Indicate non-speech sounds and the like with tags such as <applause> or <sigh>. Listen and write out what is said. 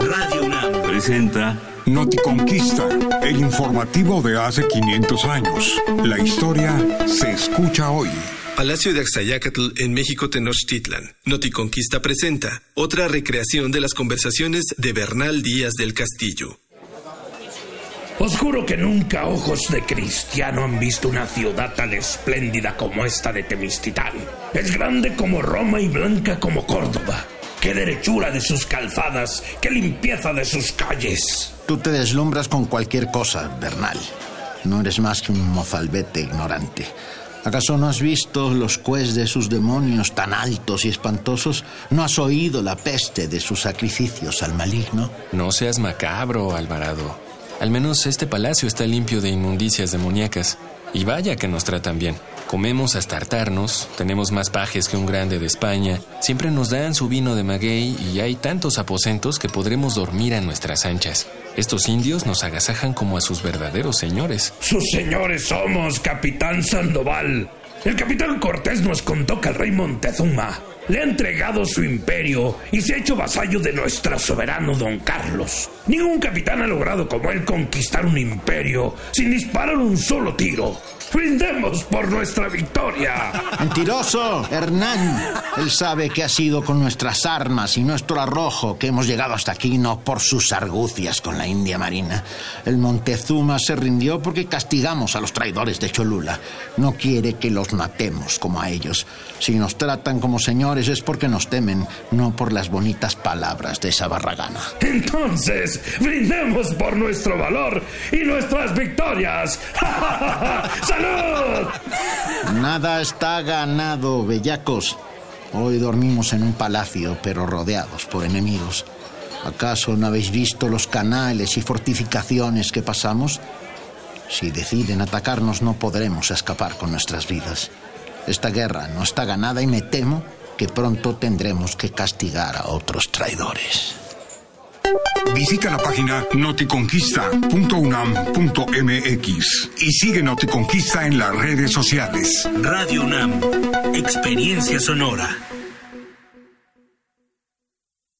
Radio UNAM presenta Noticonquista, el informativo de hace 500 años. La historia se escucha hoy. Palacio de Axayacatl en México Tenochtitlan. Noticonquista presenta otra recreación de las conversaciones de Bernal Díaz del Castillo. Os juro que nunca ojos de cristiano han visto una ciudad tan espléndida como esta de Temistitán. Es grande como Roma y blanca como Córdoba. Qué derechura de sus calzadas, qué limpieza de sus calles. Tú te deslumbras con cualquier cosa, Bernal. No eres más que un mozalbete ignorante. ¿Acaso no has visto los cues de sus demonios tan altos y espantosos? ¿No has oído la peste de sus sacrificios al maligno? No seas macabro, Alvarado. Al menos este palacio está limpio de inmundicias demoníacas. Y vaya que nos tratan bien. Comemos hasta hartarnos, tenemos más pajes que un grande de España, siempre nos dan su vino de maguey y hay tantos aposentos que podremos dormir a nuestras anchas. Estos indios nos agasajan como a sus verdaderos señores. Sus señores somos, capitán Sandoval. El capitán Cortés nos contó que el rey Montezuma le ha entregado su imperio y se ha hecho vasallo de nuestro soberano don Carlos. Ningún capitán ha logrado como él conquistar un imperio sin disparar un solo tiro. ¡Brindemos por nuestra victoria! ¡Mentiroso! Hernán. Él sabe que ha sido con nuestras armas y nuestro arrojo que hemos llegado hasta aquí, no por sus argucias con la India Marina. El Montezuma se rindió porque castigamos a los traidores de Cholula. No quiere que los matemos como a ellos. Si nos tratan como señores es porque nos temen, no por las bonitas palabras de esa barragana. Entonces, brindemos por nuestro valor y nuestras victorias. <laughs> ¡Salud! Nada está ganado, bellacos. Hoy dormimos en un palacio, pero rodeados por enemigos. ¿Acaso no habéis visto los canales y fortificaciones que pasamos? Si deciden atacarnos no podremos escapar con nuestras vidas. Esta guerra no está ganada y me temo que pronto tendremos que castigar a otros traidores. Visita la página noticonquista.unam.mx y sigue Noticonquista en las redes sociales. Radio UNAM, experiencia sonora.